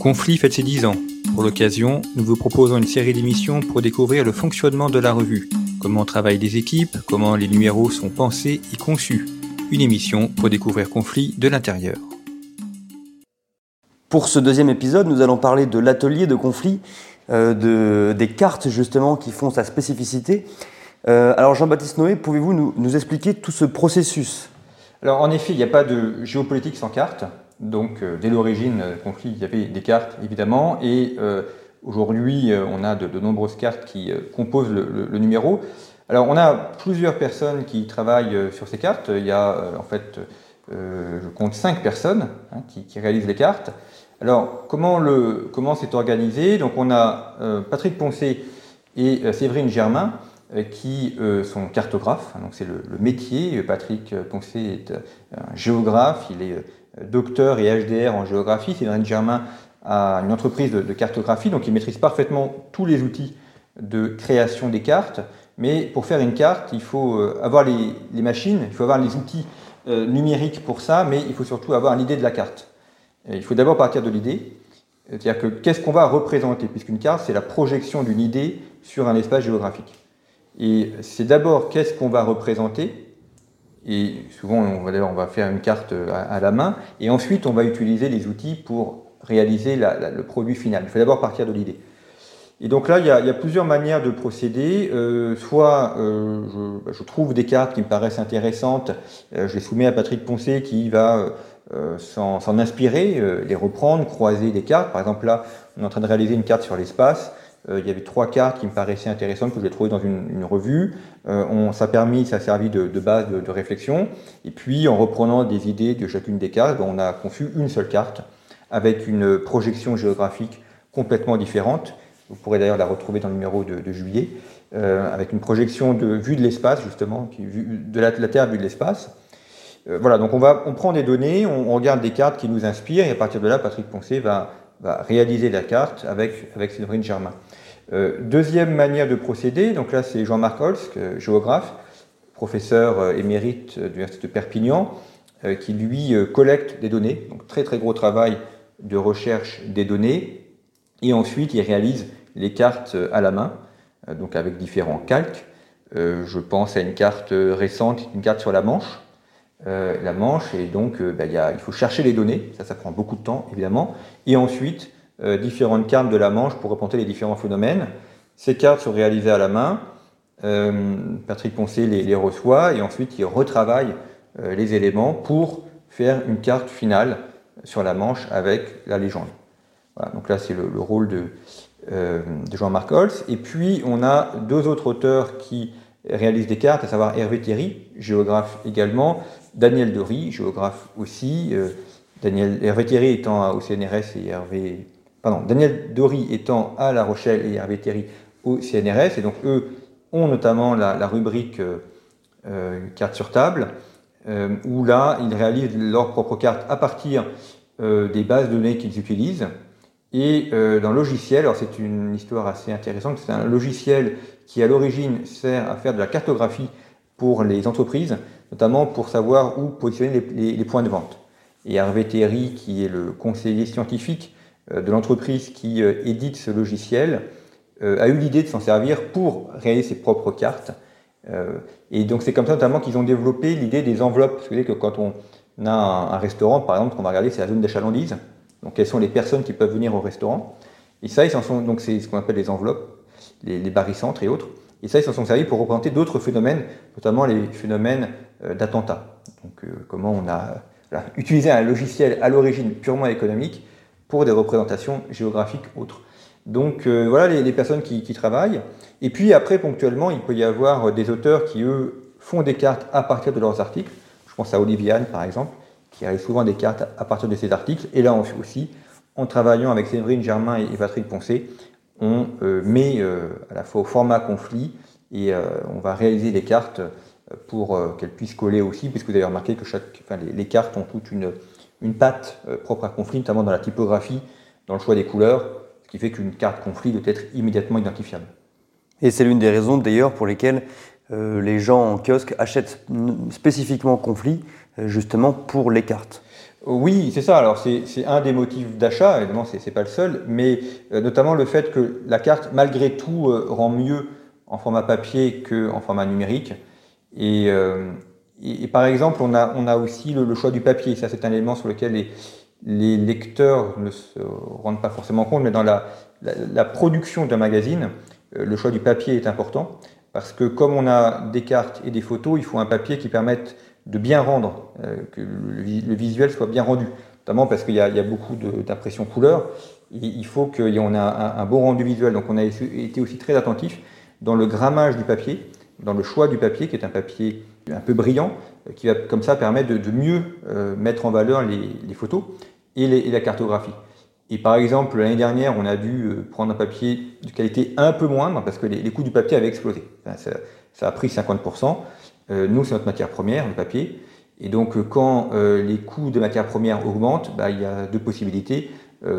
Conflit fête ses 10 ans. Pour l'occasion, nous vous proposons une série d'émissions pour découvrir le fonctionnement de la revue, comment travaillent les équipes, comment les numéros sont pensés et conçus. Une émission pour découvrir Conflit de l'intérieur. Pour ce deuxième épisode, nous allons parler de l'atelier de conflit, euh, de, des cartes justement qui font sa spécificité. Euh, alors Jean-Baptiste Noé, pouvez-vous nous, nous expliquer tout ce processus? Alors en effet, il n'y a pas de géopolitique sans cartes. Donc, euh, dès l'origine, euh, conflit, il y avait des cartes, évidemment, et euh, aujourd'hui, on a de, nombreuses cartes qui composent le, numéro. Alors, on a plusieurs personnes qui travaillent sur ces cartes. Il y a, en fait, je compte cinq personnes hein, qui, réalisent les cartes. Alors, comment, le, comment c'est organisé? Donc, on a Patrick Poncé et Séverine Germain qui sont cartographes. Donc, c'est le, métier. Patrick Poncé est un géographe. Il est docteur et HDR en géographie. Cédric Germain a une entreprise de, cartographie, donc il maîtrise parfaitement tous les outils de création des cartes. Mais pour faire une carte, il faut euh, avoir les, machines, il faut avoir les outils euh, numériques pour ça, mais il faut surtout avoir l'idée de la carte. il faut d'abord partir de l'idée, c'est-à-dire que qu'est-ce qu'on va représenter, puisqu'une carte, c'est la projection d'une idée sur un espace géographique. Et c'est d'abord qu'est-ce qu'on va représenter, et souvent, on va, faire une carte à, la main, et ensuite, on va utiliser les outils pour réaliser le produit final. Il faut d'abord partir de l'idée. Et donc là, il y, a, plusieurs manières de procéder. Euh, soit euh, bah, je, trouve des cartes qui me paraissent intéressantes, euh, je les soumets à Patrick Poncé qui va s'en inspirer, les reprendre, croiser des cartes. Par exemple, là, on est en train de réaliser une carte sur l'espace. Euh, il y avait trois cartes qui me paraissaient intéressantes que j'ai trouvées dans une, revue. Euh, on, ça a permis, ça a servi de, base de, réflexion. Et puis, en reprenant des idées de chacune des cartes, ben, on a conçu une seule carte avec une projection géographique complètement différente. Vous pourrez d'ailleurs la retrouver dans le numéro de, juillet, euh, avec une projection de vue de l'espace, justement, qui, de la, Terre vue de l'espace. voilà, donc on, va, on prend des données, on, regarde des cartes qui nous inspirent, et à partir de là, Patrick Poncé va, va réaliser la carte avec, avec Germain. Euh, deuxième manière de procéder, donc là c'est Jean-Marc Holsk, géographe, professeur euh, émérite de l'Université de Perpignan, euh, qui lui collecte des données, donc très très gros travail de recherche des données, et ensuite il réalise les cartes à la main, donc avec différents calques. je pense à une carte récente, une carte sur la Manche. La Manche, et donc ben, il faut chercher les données, ça ça prend beaucoup de temps évidemment, et ensuite euh, différentes cartes de la Manche pour représenter les différents phénomènes. Ces cartes sont réalisées à la main. Euh, Patrick Poncé les, reçoit et ensuite il retravaille euh, les éléments pour faire une carte finale sur la Manche avec la légende. Voilà, donc là c'est le, rôle de, Jean-Marc Holz. Et puis on a deux autres auteurs qui réalisent des cartes, à savoir Hervé Thierry, géographe également, Daniel Dory, géographe aussi, Daniel, Hervé Thierry étant au CNRS et Hervé pardon, Daniel Dory étant à La Rochelle et Hervé Thierry au CNRS, et donc eux ont notamment la, rubrique euh, euh, carte sur table, euh, où là, ils réalisent leurs propres cartes à partir des bases de données qu'ils utilisent. Et dans le logiciel, alors c'est une histoire assez intéressante, c'est un logiciel qui à l'origine sert à faire de la cartographie pour les entreprises, notamment pour savoir où positionner les, points de vente. Et Hervé Thierry, qui est le conseiller scientifique euh, de l'entreprise qui euh, édite ce logiciel euh, a eu l'idée de s'en servir pour réaliser ses propres cartes. et donc c'est comme ça notamment qu'ils ont développé l'idée des enveloppes. Vous savez que quand on a un, restaurant, par exemple, qu'on va regarder, c'est la zone d'achalandise. Donc quelles sont les personnes qui peuvent venir au restaurant. Et ça, ils sont, donc c'est ce qu'on appelle les enveloppes, les, les barycentres et autres. Et ça, ils s'en sont servis pour représenter d'autres phénomènes, notamment les phénomènes d'attentats. Donc comment on a utilisé un logiciel à l'origine purement économique pour des représentations géographiques autres. Donc euh, voilà les, personnes qui, travaillent. Et puis après, ponctuellement, il peut y avoir des auteurs qui, eux, font des cartes à partir de leurs articles. Je pense à Oliviane, par exemple, qui réalise souvent des cartes à partir de ses articles. Et là aussi, en travaillant avec Séverine Germain et Patrick Poncé, on euh, met euh, à la fois au format conflit et on va réaliser des cartes pour qu'elles puissent coller aussi, puisque vous avez remarqué que chaque, les, les, cartes ont toute une, une patte euh, propre à conflit, notamment dans la typographie, dans le choix des couleurs, ce qui fait qu'une carte conflit doit être immédiatement identifiable. Et c'est l'une des raisons d'ailleurs pour lesquelles euh, les gens en kiosque achètent spécifiquement conflit, euh, justement pour les cartes. Oui, c'est ça. Alors c'est un des motifs d'achat, évidemment c'est n'est pas le seul, mais notamment le fait que la carte malgré tout rend mieux en format papier qu'en format numérique. Et, et, par exemple, on a, on a aussi le, choix du papier. Ça, c'est un élément sur lequel les, les, lecteurs ne se rendent pas forcément compte, mais dans la, la, production d'un magazine, euh, le choix du papier est important. Parce que comme on a des cartes et des photos, il faut un papier qui permette de bien rendre, euh, que le, visuel soit bien rendu. Notamment parce qu'il y, y, a beaucoup d'impression couleur. Il faut qu'on ait un, un, bon rendu visuel. Donc on a été aussi très attentif dans le grammage du papier, dans le choix du papier, qui est un papier un peu brillant, euh, qui va comme ça permettre de, mieux euh, mettre en valeur les, photos et, la cartographie. Et par exemple, l'année dernière, on a dû euh, prendre un papier de qualité un peu moindre parce que les, coûts du papier avaient explosé. ça, a pris 50%. nous, c'est notre matière première, le papier. Et donc, quand les coûts de matière première augmentent, bah, il y a deux possibilités.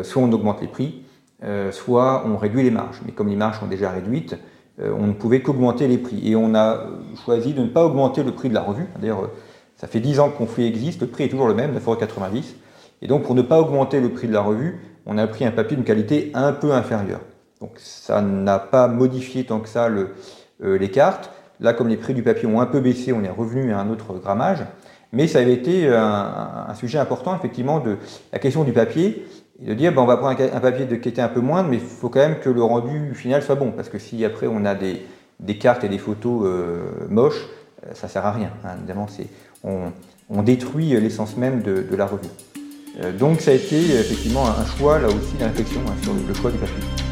soit on augmente les prix, soit on réduit les marges. Mais comme les marges sont déjà réduites, on ne pouvait qu'augmenter les prix. Et on a choisi de ne pas augmenter le prix de la revue. D'ailleurs, ça fait 10 ans que Conflit existe, le prix est toujours le même, 9,90€. Et donc, pour ne pas augmenter le prix de la revue, on a pris un papier d'une qualité un peu inférieure. Donc, ça n'a pas modifié tant que ça euh, les cartes. Là, comme les prix du papier ont un peu baissé, on est revenu à un autre grammage. Mais ça avait été un sujet important, effectivement, de la question du papier et de dire ben, on va prendre un, papier de, qui était un peu moindre, mais il faut quand même que le rendu final soit bon, parce que si après on a des, cartes et des photos euh, moches, euh, ça sert à rien. Hein. Évidemment, on, détruit l'essence même de, la revue. Euh, donc ça a été effectivement un choix, là aussi, d'une réflexion hein, sur le choix du papier.